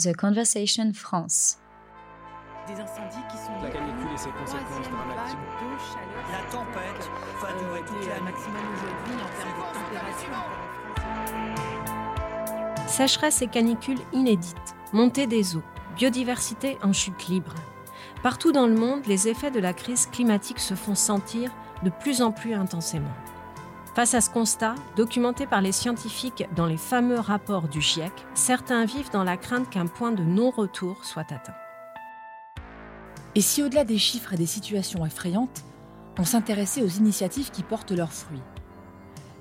The Conversation France. Des incendies qui sont La canicule et ses conséquences dramatiques. de chaleur. La tempête va durer toute la la nuit. maximum aujourd'hui en termes de température. Sécheresse et canicule inédites, montée des eaux, biodiversité en chute libre. Partout dans le monde, les effets de la crise climatique se font sentir de plus en plus intensément. Face à ce constat, documenté par les scientifiques dans les fameux rapports du GIEC, certains vivent dans la crainte qu'un point de non-retour soit atteint. Et si au-delà des chiffres et des situations effrayantes, on s'intéressait aux initiatives qui portent leurs fruits?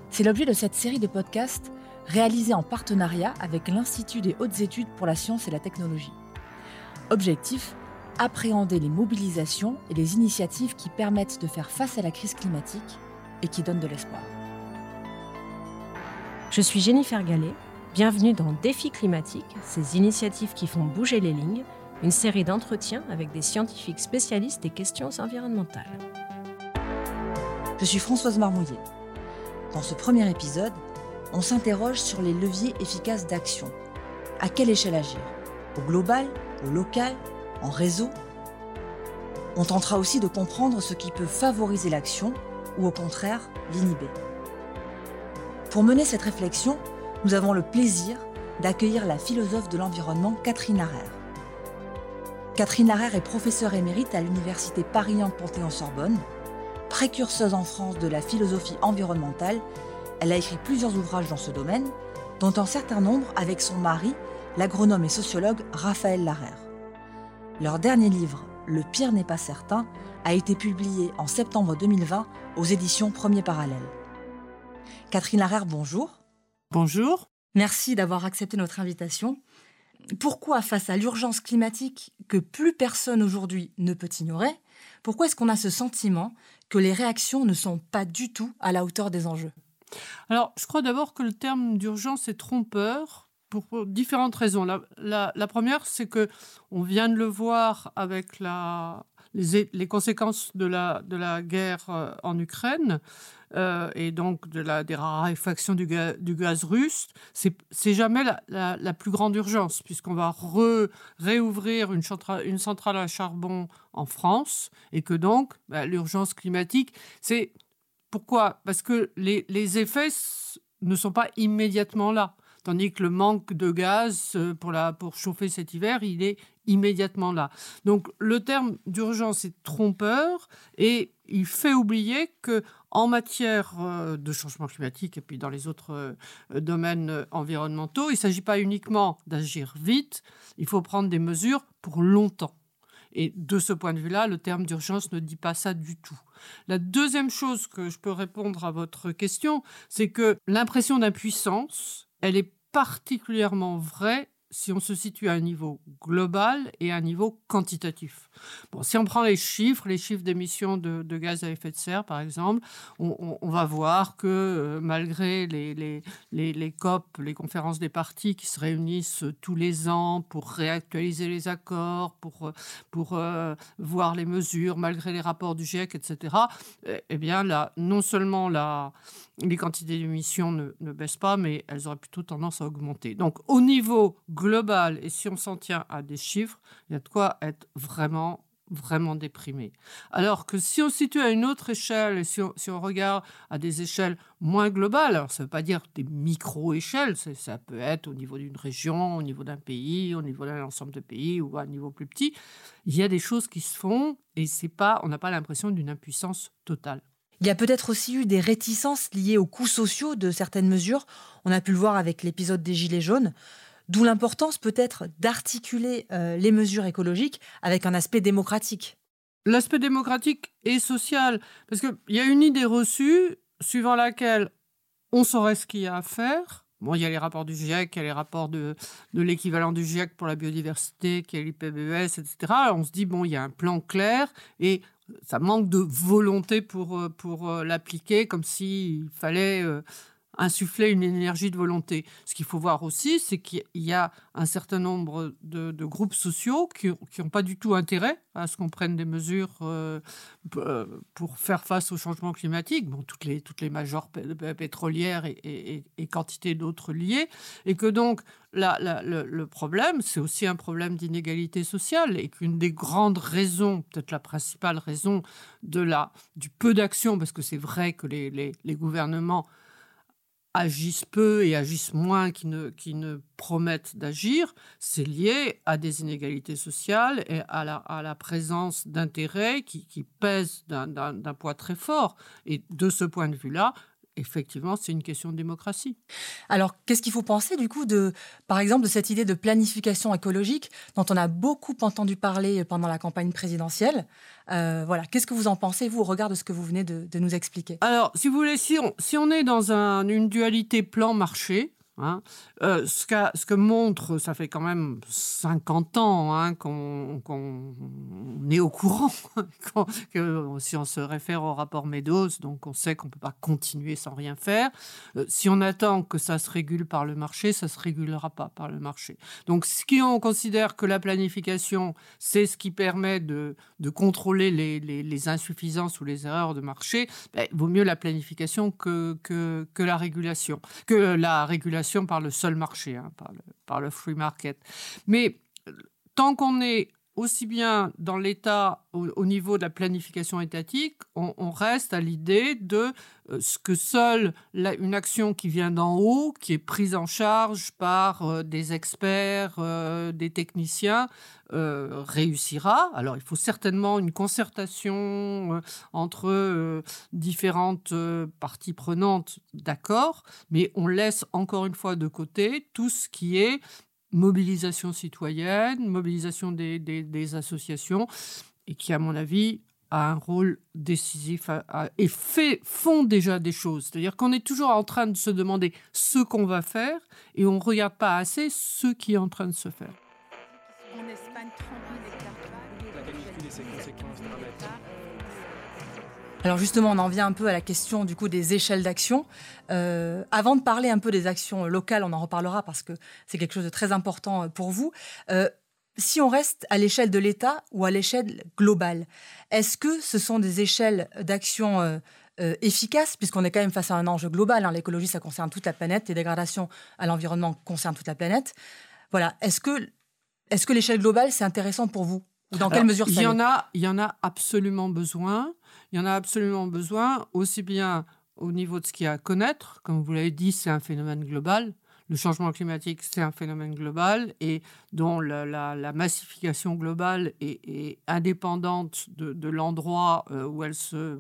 C'est l'objet de cette série de podcasts réalisée en partenariat avec l'Institut des hautes études pour la science et la technologie. Objectif appréhender les mobilisations et les initiatives qui permettent de faire face à la crise climatique et qui donnent de l'espoir. Je suis Jennifer Gallet, bienvenue dans Défi climatique, ces initiatives qui font bouger les lignes, une série d'entretiens avec des scientifiques spécialistes des questions environnementales. Je suis Françoise Marmouillet. Dans ce premier épisode, on s'interroge sur les leviers efficaces d'action. À quelle échelle agir? Au global Au local En réseau? On tentera aussi de comprendre ce qui peut favoriser l'action ou au contraire l'inhiber. Pour mener cette réflexion, nous avons le plaisir d'accueillir la philosophe de l'environnement Catherine Larère. Catherine Larère est professeure émérite à l'université Paris Panthéon-Sorbonne. Précurseuse en France de la philosophie environnementale, elle a écrit plusieurs ouvrages dans ce domaine, dont un certain nombre avec son mari, l'agronome et sociologue Raphaël Larère. Leur dernier livre, Le pire n'est pas certain, a été publié en septembre 2020 aux éditions Premier Parallèle. Catherine Larère, bonjour. Bonjour. Merci d'avoir accepté notre invitation. Pourquoi, face à l'urgence climatique que plus personne aujourd'hui ne peut ignorer, pourquoi est-ce qu'on a ce sentiment que les réactions ne sont pas du tout à la hauteur des enjeux? Alors, je crois d'abord que le terme d'urgence est trompeur pour, différentes raisons. La, la- la première, c'est que on vient de le voir avec la, les, conséquences de la, guerre euh, en Ukraine euh, et donc de la, des raréfactions du, ga- du gaz russe. C'est jamais la, plus grande urgence puisqu'on va réouvrir une, centra- une centrale à charbon en France et que donc bah, l'urgence climatique, c'est pourquoi? Parce que les, effets ne sont pas immédiatement là. Tandis que le manque de gaz euh, pour, la, pour chauffer cet hiver, il est immédiatement là. Donc le terme d'urgence est trompeur et il fait oublier que en matière euh, de changement climatique et puis dans les autres euh, domaines environnementaux, il ne s'agit pas uniquement d'agir vite, il faut prendre des mesures pour longtemps. Et de ce point de vue-là, le terme d'urgence ne dit pas ça du tout. La deuxième chose que je peux répondre à votre question, c'est que l'impression d'impuissance, elle est particulièrement vraie si on se situe à un niveau global et à un niveau quantitatif. Bon, si on prend les chiffres, les chiffres d'émissions de, gaz à effet de serre, par exemple, on, va voir que euh, malgré les, les, les, les COP, les conférences des partis qui se réunissent euh, tous les ans pour réactualiser les accords, pour, euh, pour voir les mesures, malgré les rapports du GIEC, etc., eh, eh bien, là, non seulement la, les quantités d'émissions ne, baissent pas, mais elles auraient plutôt tendance à augmenter. Donc, au niveau global, et si on s'en tient à des chiffres, il y a de quoi être vraiment vraiment déprimé. Alors que si on se situe à une autre échelle, et si on, regarde à des échelles moins globales, alors ça ne veut pas dire des micro-échelles, ça peut être au niveau d'une région, au niveau d'un pays, au niveau d'un ensemble de pays ou à un niveau plus petit, il y a des choses qui se font et c'est pas, on n'a pas l'impression d'une impuissance totale. Il y a peut-être aussi eu des réticences liées aux coûts sociaux de certaines mesures. On a pu le voir avec l'épisode des Gilets jaunes. D'où l'importance peut-être d'articuler euh, les mesures écologiques avec un aspect démocratique. L'aspect démocratique et social, parce qu'il y a une idée reçue suivant laquelle on saurait ce qu'il y a à faire. Bon, il y a les rapports du GIEC, il y a les rapports de, de l'équivalent du GIEC pour la biodiversité, qui est l'IPBES, etc. On se dit, bon, il y a un plan clair et ça manque de volonté pour, euh, pour euh, l'appliquer, comme s'il fallait euh, insuffler une énergie de volonté. Ce qu'il faut voir aussi, c'est qu'il y a un certain nombre de, groupes sociaux qui n'ont pas du tout intérêt à ce qu'on prenne des mesures euh, euh, pour faire face au changement climatique, bon, toutes, les, toutes les majors pétrolières et, et, quantité d'autres liées, et que donc le, problème, c'est aussi un problème d'inégalité sociale, et qu'une des grandes raisons, peut-être la principale raison de la, du peu d'action, parce que c'est vrai que les, les gouvernements agissent peu et agissent moins qui ne, ne promettent d'agir, c'est lié à des inégalités sociales et à la, à la présence d'intérêts qui, qui pèsent d'un poids très fort. Et de ce point de vue-là, effectivement, c'est une question de démocratie. Alors, qu'est-ce qu'il faut penser du coup de, par exemple, de cette idée de planification écologique dont on a beaucoup entendu parler pendant la campagne présidentielle? Euh, Voilà, qu'est-ce que vous en pensez vous au regard de ce que vous venez de, nous expliquer? Alors, si vous voulez, si on, si on est dans une dualité plan-marché, Hein. Euh, ce, ce, que montre, ça fait quand même 50 ans hein, qu'on est au courant, que, si on se réfère au rapport Meadows, donc on sait qu'on ne peut pas continuer sans rien faire. Euh, si on attend que ça se régule par le marché, ça ne se régulera pas par le marché. Donc si on considère que la planification, c'est ce qui permet de, contrôler les, insuffisances ou les erreurs de marché, ben, vaut mieux la planification que la régulation, que la régulation par le seul marché, hein, par, le, free market. Mais euh, tant qu'on est aussi bien dans l'État au, niveau de la planification étatique, on, reste à l'idée de euh, ce que seule une action qui vient d'en haut, qui est prise en charge par euh, des experts, euh, des techniciens, réussira. Alors il faut certainement une concertation entre différentes parties prenantes, d'accord, mais on laisse encore une fois de côté tout ce qui est mobilisation citoyenne, mobilisation des, associations, et qui, à mon avis, a un rôle décisif et fait, font déjà des choses. C'est-à-dire qu'on est toujours en train de se demander ce qu'on va faire et on ne regarde pas assez ce qui est en train de se faire. En Espagne, Alors justement, on en vient un peu à la question du coup des échelles d'action. Euh, avant de parler un peu des actions locales, on en reparlera parce que c'est quelque chose de très important euh, pour vous. Euh, si on reste à l'échelle de l'État ou à l'échelle globale, est-ce que ce sont des échelles d'action efficaces, puisqu'on est quand même face à un enjeu global. Hein. L'écologie, ça concerne toute la planète, les dégradations à l'environnement concernent toute la planète. Voilà. Est-ce que, est-ce que l'échelle globale, c'est intéressant pour vous? Ou dans quelle mesure ça il y en a, Il y en a absolument besoin. Il y en a absolument besoin, aussi bien au niveau de ce qu'il y a à connaître, comme vous l'avez dit, c'est un phénomène global. Le changement climatique, c'est un phénomène global et dont la, massification globale est, indépendante de, de l'endroit euh, où elle se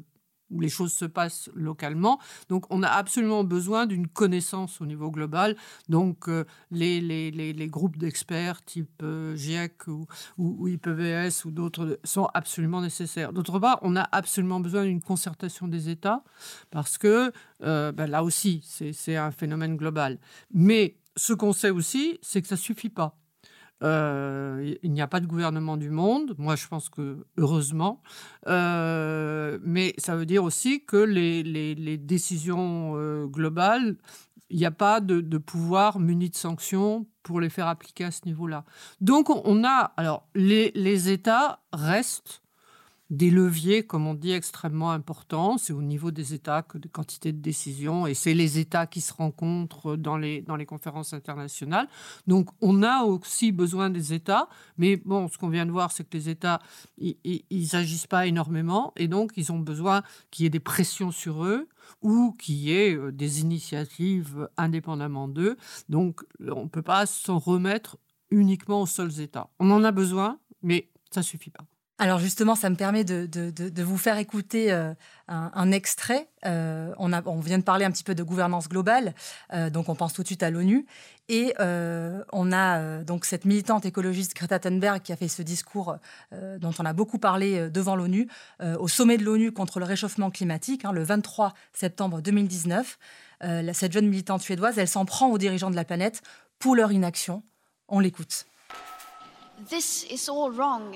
où les choses se passent localement. Donc, on a absolument besoin d'une connaissance au niveau global. Donc, euh, les, les, les, groupes d'experts type euh, GIEC ou, ou, IPBS ou d'autres sont absolument nécessaires. D'autre part, on a absolument besoin d'une concertation des États parce que euh, ben là aussi, c'est un phénomène global. Mais ce qu'on sait aussi, c'est que ça suffit pas. Euh, il n'y a pas de gouvernement du monde. Moi, je pense que heureusement. Euh, mais ça veut dire aussi que les, décisions euh, globales, il n'y a pas de, pouvoir muni de sanctions pour les faire appliquer à ce niveau-là. Donc, on a. Alors, les États restent des leviers, comme on dit, extrêmement importants. C'est au niveau des États que de quantité de décisions, et c'est les États qui se rencontrent dans les, conférences internationales. Donc, on a aussi besoin des États, mais bon, ce qu'on vient de voir, c'est que les États, ils n'agissent pas énormément, et donc ils ont besoin qu'il y ait des pressions sur eux ou qu'il y ait euh, des initiatives indépendamment d'eux. Donc, on ne peut pas s'en remettre uniquement aux seuls États. On en a besoin, mais ça suffit pas. Alors justement, ça me permet de, vous faire écouter euh, un, extrait. Euh, on, vient de parler un petit peu de gouvernance globale, euh, donc on pense tout de suite à l'ONU. Et on a donc cette militante écologiste Greta Thunberg qui a fait ce discours dont on a beaucoup parlé devant l'ONU, au sommet de l'ONU contre le réchauffement climatique, hein, le 23 septembre 2019. cette jeune militante suédoise, elle s'en prend aux dirigeants de la planète pour leur inaction. On l'écoute. This is all wrong.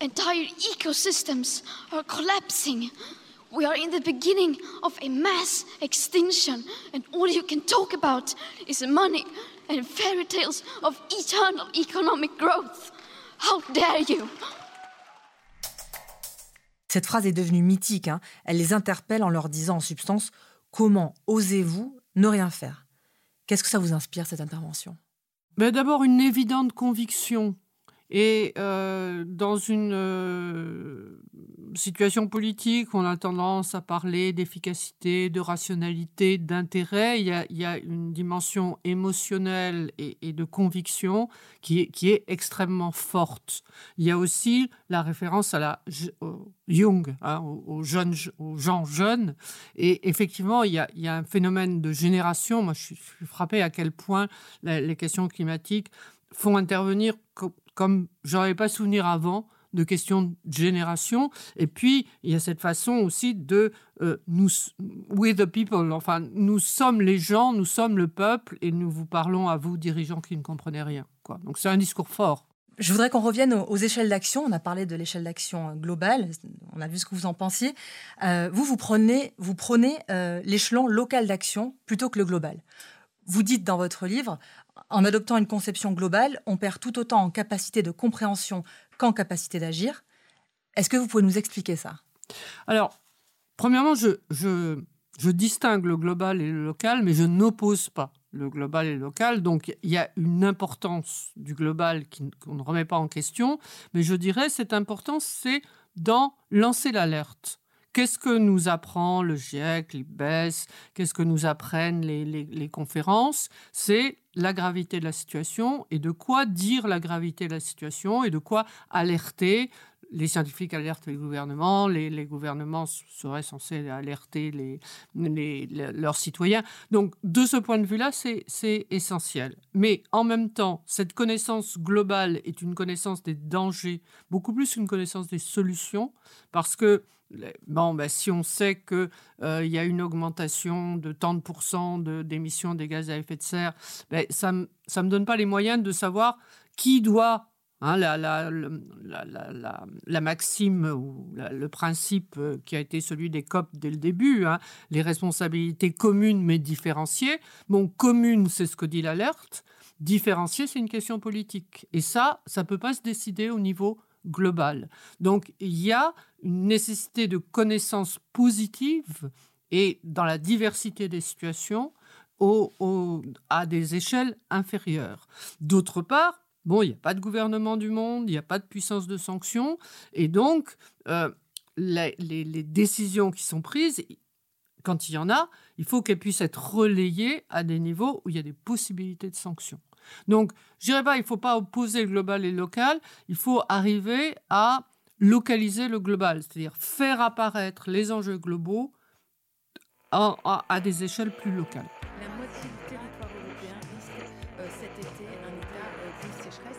entire ecosystems are collapsing. We are in the beginning of a mass extinction, and all you can talk about is money and fairy tales of eternal economic growth. How dare you! Cette phrase est devenue mythique. hein. Elle les interpelle en leur disant en substance Comment osez-vous ne rien faire? Qu'est-ce que ça vous inspire, cette intervention? Mais D'abord, une évidente conviction. Et euh, dans une euh, situation politique, on a tendance à parler d'efficacité, de rationalité, d'intérêt. Il, y a- une dimension émotionnelle et, de conviction qui est, extrêmement forte. Il y a aussi la référence à la Jung, hein, aux, jeunes, aux gens jeunes. Et effectivement, il y, a, un phénomène de génération. Moi, je suis, frappé à quel point les questions climatiques font intervenir comme j'en avais pas souvenir avant de questions de génération. Et puis, il y a cette façon aussi de euh, nous, we the people, enfin, nous sommes les gens, nous sommes le peuple, et nous vous parlons à vous, dirigeants qui ne comprenez rien. Quoi. Donc, c'est un discours fort. Je voudrais qu'on revienne aux, échelles d'action. On a parlé de l'échelle d'action euh, globale. On a vu ce que vous en pensiez. Euh, vous, vous prenez, vous prenez l'échelon local d'action plutôt que le global. Vous dites dans votre livre, en adoptant une conception globale, on perd tout autant en capacité de compréhension qu'en capacité d'agir. Est-ce que vous pouvez nous expliquer ça? Alors, premièrement, je, distingue le global et le local, mais je n'oppose pas le global et le local. Donc, il y a une importance du global qu'on ne remet pas en question, mais je dirais cette importance, c'est dans lancer l'alerte. Qu'est-ce que nous apprend le GIEC, l'IBES Qu'est-ce que nous apprennent les, les- les conférences? C'est la gravité de la situation et de quoi dire la gravité de la situation et de quoi alerter les scientifiques alertent les gouvernements, les, les gouvernements seraient censés alerter les, les- les- leurs citoyens. Donc, de ce point de vue-là, c'est essentiel. Mais en même temps, cette connaissance globale est une connaissance des dangers, beaucoup plus qu'une connaissance des solutions, parce que les- Bon, ben, si on sait qu'il y a une augmentation de tant de pourcents d'émissions des gaz à effet de serre, ben, ça ne me donne pas les moyens de savoir qui doit Hein, la, la, la, la- maxime ou le principe euh, qui a été celui des COP dès le début, hein, les responsabilités communes mais différenciées. Bon, commune, c'est ce que dit l'alerte. Différenciée, c'est une question politique. Et ça, ça ne peut pas se décider au niveau global. Donc, il y a une nécessité de connaissances positives et dans la diversité des situations à des échelles inférieures. D'autre part, bon, il n'y a pas de gouvernement du monde, il n'y a pas de puissance de sanction, et donc euh, les décisions qui sont prises, quand il y en a, il faut qu'elles puissent être relayées à des niveaux où il y a des possibilités de sanctions. Donc, je dirais pas, il ne faut pas opposer le global et le local, il faut arriver à localiser le global, c'est-à-dire faire apparaître les enjeux globaux à- à- à des échelles plus locales. La moitié du territoire européen risque euh, cet été un état euh, de sécheresse.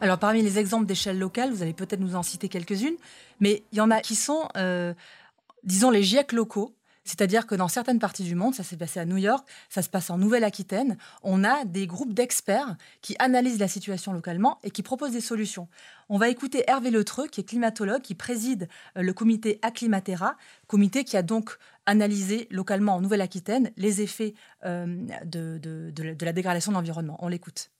Alors, parmi les exemples d'échelle locale, vous allez peut-être nous en citer quelques-unes, mais il y en a qui sont, euh, disons, les GIEC locaux. C'est-à-dire que dans certaines parties du monde, ça s'est passé à New York, ça se passe en Nouvelle-Aquitaine, on a des groupes d'experts qui analysent la situation localement et qui proposent des solutions. On va écouter Hervé Letreux, qui est climatologue, qui préside euh, le comité Acclimatera, comité qui a donc analysé localement en Nouvelle-Aquitaine les effets euh, de, la dégradation de l'environnement. On l'écoute.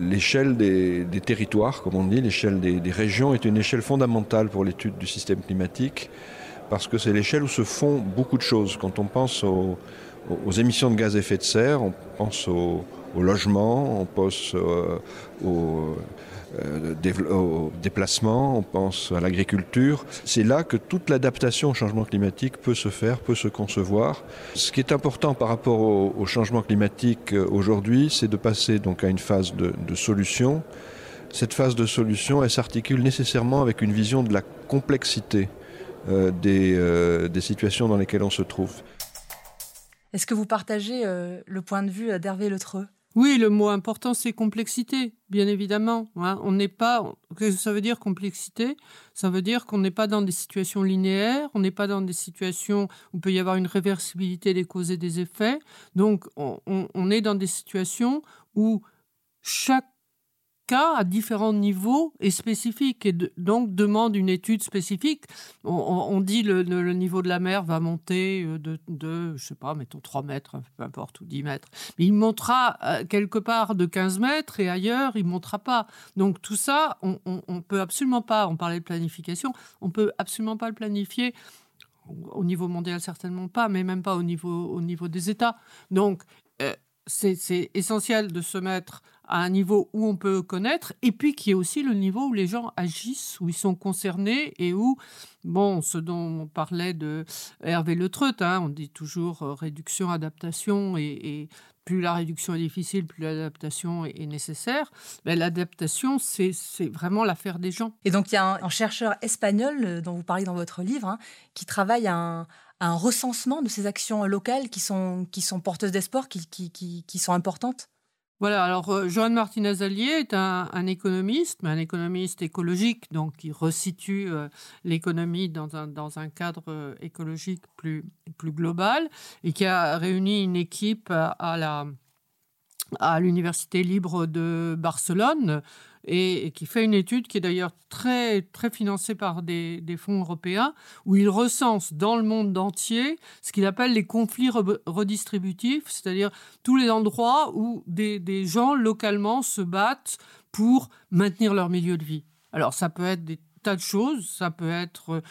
L'échelle des, territoires, comme on dit, l'échelle des, régions est une échelle fondamentale pour l'étude du système climatique parce que c'est l'échelle où se font beaucoup de choses. Quand on pense aux, aux émissions de gaz à effet de serre, on pense au, au logement, on pense euh, au, dév- au déplacement, on pense à l'agriculture. C'est là que toute l'adaptation au changement climatique peut se faire, peut se concevoir. Ce qui est important par rapport au, changement climatique euh, aujourd'hui, c'est de passer donc à une phase de, de solution. Cette phase de solution, elle s'articule nécessairement avec une vision de la complexité euh, des, euh, des situations dans lesquelles on se trouve. Est-ce que vous partagez le point de vue d'Hervé Letreux oui, le mot important, c'est complexité, bien évidemment. Hein. On n'est pas. Qu'est-ce que ça veut dire complexité Ça veut dire qu'on n'est pas dans des situations linéaires, on n'est pas dans des situations où il peut y avoir une réversibilité des causes et des effets. Donc, on est dans des situations où chaque à différents niveaux et spécifiques et donc demande une étude spécifique. On, dit le, le, niveau de la mer va monter euh, de, de, je sais pas, mettons 3 mètres, peu importe, ou 10 mètres. Il montera euh, quelque part de 15 mètres et ailleurs, il ne montera pas. Donc tout ça, on ne peut absolument pas, on parlait de planification, on peut absolument pas le planifier au niveau mondial certainement pas, mais même pas au niveau, au niveau des États. Donc euh, c'est essentiel de se mettre à un niveau où on peut connaître, et puis qui est aussi le niveau où les gens agissent, où ils sont concernés, et où, bon, ce dont on parlait de Hervé Le hein, on dit toujours euh, réduction, adaptation, et, plus la réduction est difficile, plus l'adaptation est, nécessaire. Mais l'adaptation, c'est vraiment l'affaire des gens. Et donc, il y a un, chercheur espagnol euh, dont vous parlez dans votre livre, hein, qui travaille à un, un recensement de ces actions locales qui sont, qui sont porteuses d'espoir, qui, qui, sont importantes voilà, alors euh, Joanne Martinez-Allier est un, économiste, mais un économiste écologique, donc qui resitue euh, l'économie dans un, cadre euh, écologique plus, global et qui a réuni une équipe à l'Université libre de Barcelone et, qui fait une étude qui est d'ailleurs très, très financée par des, fonds européens, où il recense dans le monde entier ce qu'il appelle les conflits redistributifs, c'est-à-dire tous les endroits où des, des gens localement se battent pour maintenir leur milieu de vie. Alors ça peut être des tas de choses. Ça peut être,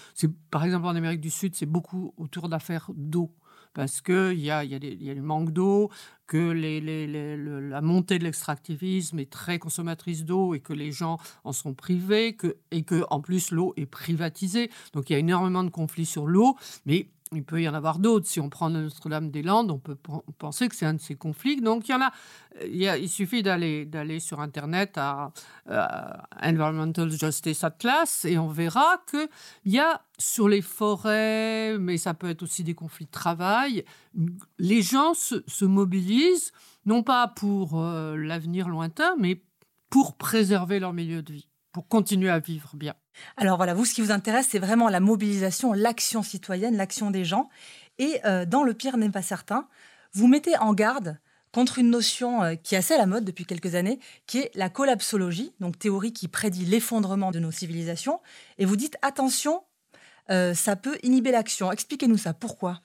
par exemple en Amérique du Sud, c'est beaucoup autour d'affaires d'eau parce qu'il y a, y, a du manque d'eau, que la montée de l'extractivisme est très consommatrice d'eau et que les gens en sont privés, et que en plus l'eau est privatisée. Donc il y a énormément de conflits sur l'eau, mais il peut y en avoir d'autres. Si on prend Notre-Dame-des-Landes, on peut penser que c'est un de ces conflits. Donc, il y en a. Il, suffit d'aller sur Internet à, Environmental Justice Atlas et on verra que il y a sur les forêts, mais ça peut être aussi des conflits de travail. Les gens se, mobilisent non pas pour euh, l'avenir lointain, mais pour préserver leur milieu de vie, pour continuer à vivre bien. Alors voilà, vous, ce qui vous intéresse, c'est vraiment la mobilisation, l'action citoyenne, l'action des gens. Et euh, dans Le pire n'est pas certain, vous mettez en garde contre une notion euh, qui est assez à la mode depuis quelques années, qui est la collapsologie, donc théorie qui prédit l'effondrement de nos civilisations. Et vous dites, attention, euh, ça peut inhiber l'action. Expliquez-nous ça, pourquoi?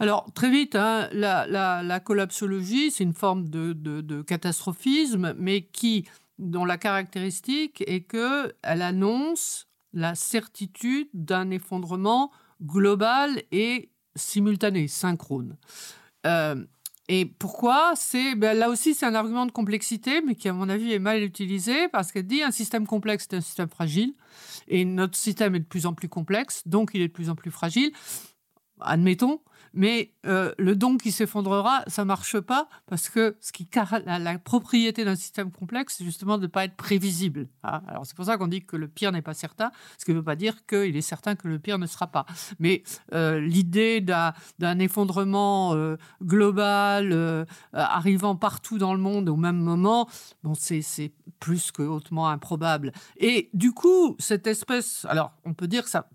Alors, très vite, hein, la, collapsologie, c'est une forme de, de, catastrophisme, mais qui dont la caractéristique est qu'elle annonce la certitude d'un effondrement global et simultané, synchrone. Euh, et pourquoi? C'est ben, là aussi c'est un argument de complexité, mais qui à mon avis est mal utilisé parce qu'elle dit un système complexe c'est un système fragile et notre système est de plus en plus complexe, donc il est de plus en plus fragile. Admettons, mais euh, le don qui s'effondrera, ça marche pas parce que ce qui la, la propriété d'un système complexe, c'est justement de ne pas être prévisible. Hein. Alors c'est pour ça qu'on dit que le pire n'est pas certain, ce qui ne veut pas dire qu'il est certain que le pire ne sera pas. Mais euh, l'idée d'un effondrement euh, global arrivant partout dans le monde au même moment, bon, c'est plus que hautement improbable. Et du coup, cette espèce, alors on peut dire que ça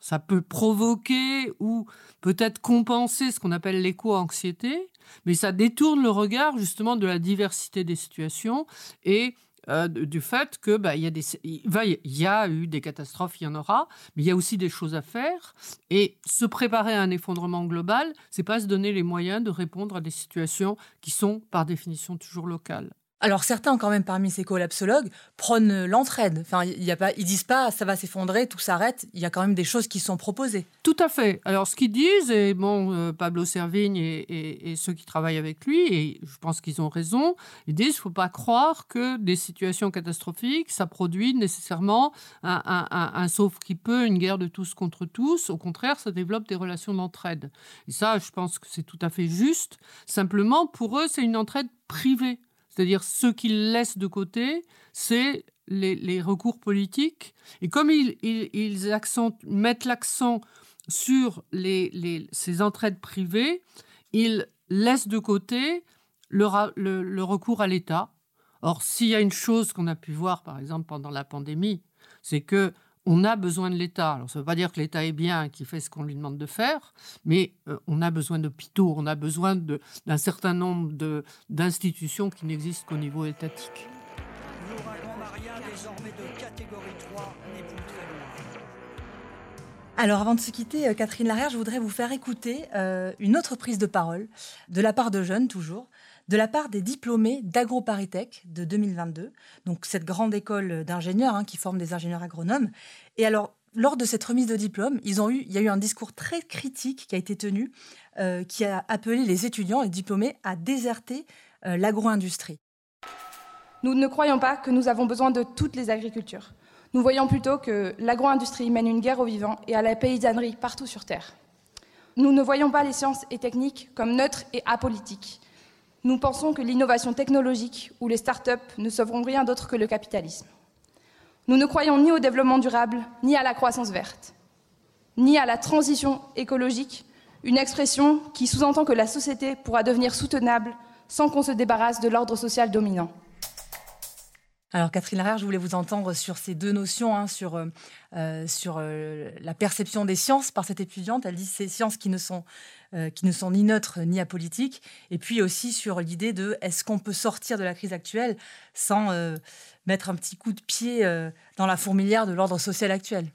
ça peut provoquer ou peut-être compenser ce qu'on appelle l'éco-anxiété, mais ça détourne le regard justement de la diversité des situations et euh, du fait que bah, y, a y a eu des catastrophes, il y en aura, mais il y a aussi des choses à faire. Et se préparer à un effondrement global, c'est pas se donner les moyens de répondre à des situations qui sont par définition toujours locales. Alors certains, quand même, parmi ces collapsologues, prônent l'entraide. Enfin, y a pas, ils disent pas ça va s'effondrer, tout s'arrête. Il y a quand même des choses qui sont proposées. Tout à fait. Alors ce qu'ils disent, et bon, euh, Pablo Servigne et, ceux qui travaillent avec lui, et je pense qu'ils ont raison, ils disent faut pas croire que des situations catastrophiques, ça produit nécessairement un, un, sauf qui peut, une guerre de tous contre tous. Au contraire, ça développe des relations d'entraide. Et ça, je pense que c'est tout à fait juste. Simplement, pour eux, c'est une entraide privée. C'est-à-dire ce qu'ils laissent de côté, c'est les, recours politiques. Et comme ils, mettent l'accent sur ces entraides privées, ils laisse de côté le recours à l'État. Or, s'il y a une chose qu'on a pu voir, par exemple, pendant la pandémie, c'est que on a besoin de l'État. Alors, ça ne veut pas dire que l'État est bien, qu'il fait ce qu'on lui demande de faire, mais euh, on a besoin d'hôpitaux, on a besoin d'un certain nombre d'institutions qui n'existent qu'au niveau étatique. Alors, avant de se quitter, euh, Catherine Larrière, je voudrais vous faire écouter euh, une autre prise de parole, de la part de jeunes toujours, de la part des diplômés d'AgroParisTech de 2022, donc cette grande école d'ingénieurs hein, qui forme des ingénieurs agronomes. Et alors, lors de cette remise de diplôme, il y a eu un discours très critique qui a été tenu, euh, qui a appelé les étudiants, les diplômés, à déserter euh, l'agro-industrie. Nous ne croyons pas que nous avons besoin de toutes les agricultures. Nous voyons plutôt que l'agro-industrie mène une guerre aux vivants et à la paysannerie partout sur Terre. Nous ne voyons pas les sciences et techniques comme neutres et apolitiques. Nous pensons que l'innovation technologique ou les start-up ne sauveront rien d'autre que le capitalisme. Nous ne croyons ni au développement durable, ni à la croissance verte, ni à la transition écologique, une expression qui sous-entend que la société pourra devenir soutenable sans qu'on se débarrasse de l'ordre social dominant. Alors Catherine Larrière, je voulais vous entendre sur ces deux notions, hein, sur, euh, euh, sur euh, la perception des sciences par cette étudiante. Elle dit ces sciences qui ne sont qui ne sont ni neutres ni apolitiques, et puis aussi sur l'idée de est-ce qu'on peut sortir de la crise actuelle sans mettre un petit coup de pied dans la fourmilière de l'ordre social actuel?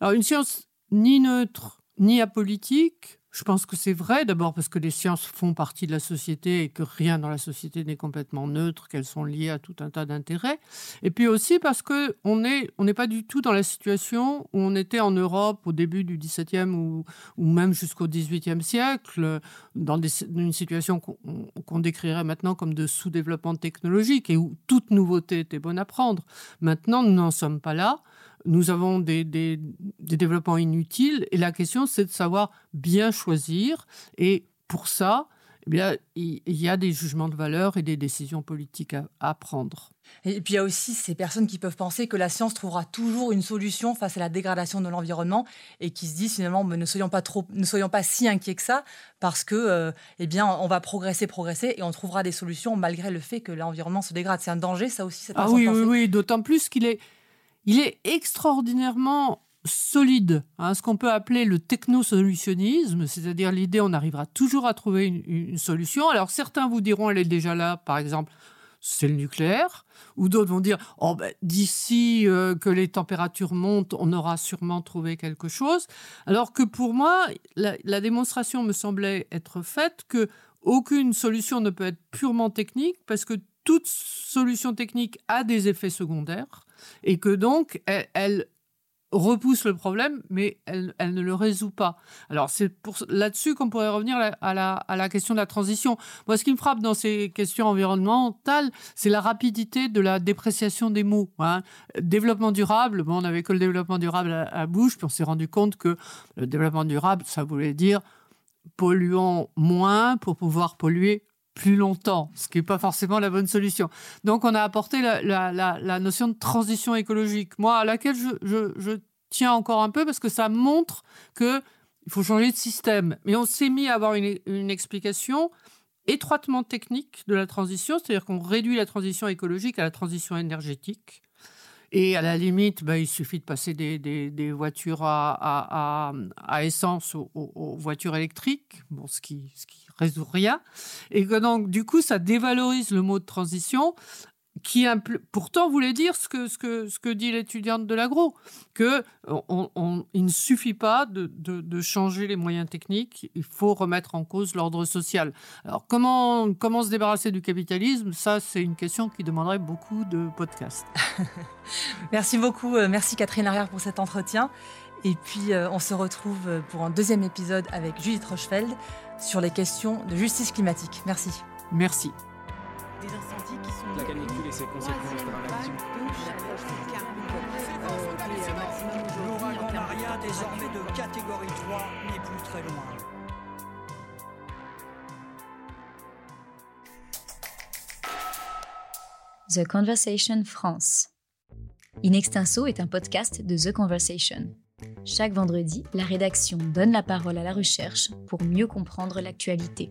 Alors une science ni neutre ni apolitique, je pense que c'est vrai, d'abord parce que les sciences font partie de la société et que rien dans la société n'est complètement neutre, qu'elles sont liées à tout un tas d'intérêts. Et puis aussi parce qu'on n'est on n'est pas du tout dans la situation où on était en Europe au début du XVIIe ou, ou même jusqu'au XVIIIe siècle, dans une situation qu'on décrirait maintenant comme de sous-développement technologique et où toute nouveauté était bonne à prendre. Maintenant, nous n'en sommes pas là nous avons des, des, développements inutiles et la question c'est de savoir bien choisir et pour ça eh bien, il y a des jugements de valeur et des décisions politiques à, prendre. Et puis il y a aussi ces personnes qui peuvent penser que la science trouvera toujours une solution face à la dégradation de l'environnement et qui se disent finalement ne soyons pas trop, ne soyons pas si inquiets que ça parce que euh, eh bien on va progresser, progresser et on trouvera des solutions malgré le fait que l'environnement se dégrade. C'est un danger ça aussi. Cette ah oui, oui, oui, d'autant plus qu'il est il est extraordinairement solide, hein, ce qu'on peut appeler le technosolutionnisme, c'est-à-dire l'idée on arrivera toujours à trouver une, solution. Alors certains vous diront elle est déjà là, par exemple, c'est le nucléaire, ou d'autres vont dire oh ben, d'ici euh, que les températures montent, on aura sûrement trouvé quelque chose. Alors que pour moi, la, la démonstration me semblait être faite que aucune solution ne peut être purement technique parce que toute solution technique a des effets secondaires et que donc elle, repousse le problème, mais elle, ne le résout pas. Alors c'est là-dessus qu'on pourrait revenir à la, à la, question de la transition. Moi, ce qui me frappe dans ces questions environnementales, c'est la rapidité de la dépréciation des mots. Hein. Développement durable, bon, on n'avait que le développement durable à, à bouche, puis on s'est rendu compte que le développement durable, ça voulait dire polluant moins pour pouvoir polluer plus longtemps, ce qui n'est pas forcément la bonne solution. Donc on a apporté la, notion de transition écologique, moi à laquelle je, tiens encore un peu parce que ça montre qu'il faut changer de système. Mais on s'est mis à avoir une, une explication étroitement technique de la transition, c'est-à-dire qu'on réduit la transition écologique à la transition énergétique. Et à la limite, bah, il suffit de passer des, voitures à, essence aux, voitures électriques, bon, ce qui, ce qui résout rien. Et donc, du coup, ça dévalorise le mot de transition qui pourtant voulait dire ce que, ce que, ce que dit l'étudiante de l'agro, que on, il ne suffit pas de, de, changer les moyens techniques, il faut remettre en cause l'ordre social. Alors comment, comment se débarrasser du capitalisme? Ça, c'est une question qui demanderait beaucoup de podcasts. merci beaucoup, euh, merci Catherine Arrière pour cet entretien. Et puis, euh, on se retrouve pour un deuxième épisode avec Judith Rochefeld sur les questions de justice climatique. Merci. Merci. Des incendies qui sont la canicule et ses conséquences dramatiques. L'ouragan Maria, désormais de catégorie 3, n'est plus très loin. The Conversation France. In Extenso est un podcast de The Conversation. Chaque vendredi, la rédaction donne la parole à la recherche pour mieux comprendre l'actualité.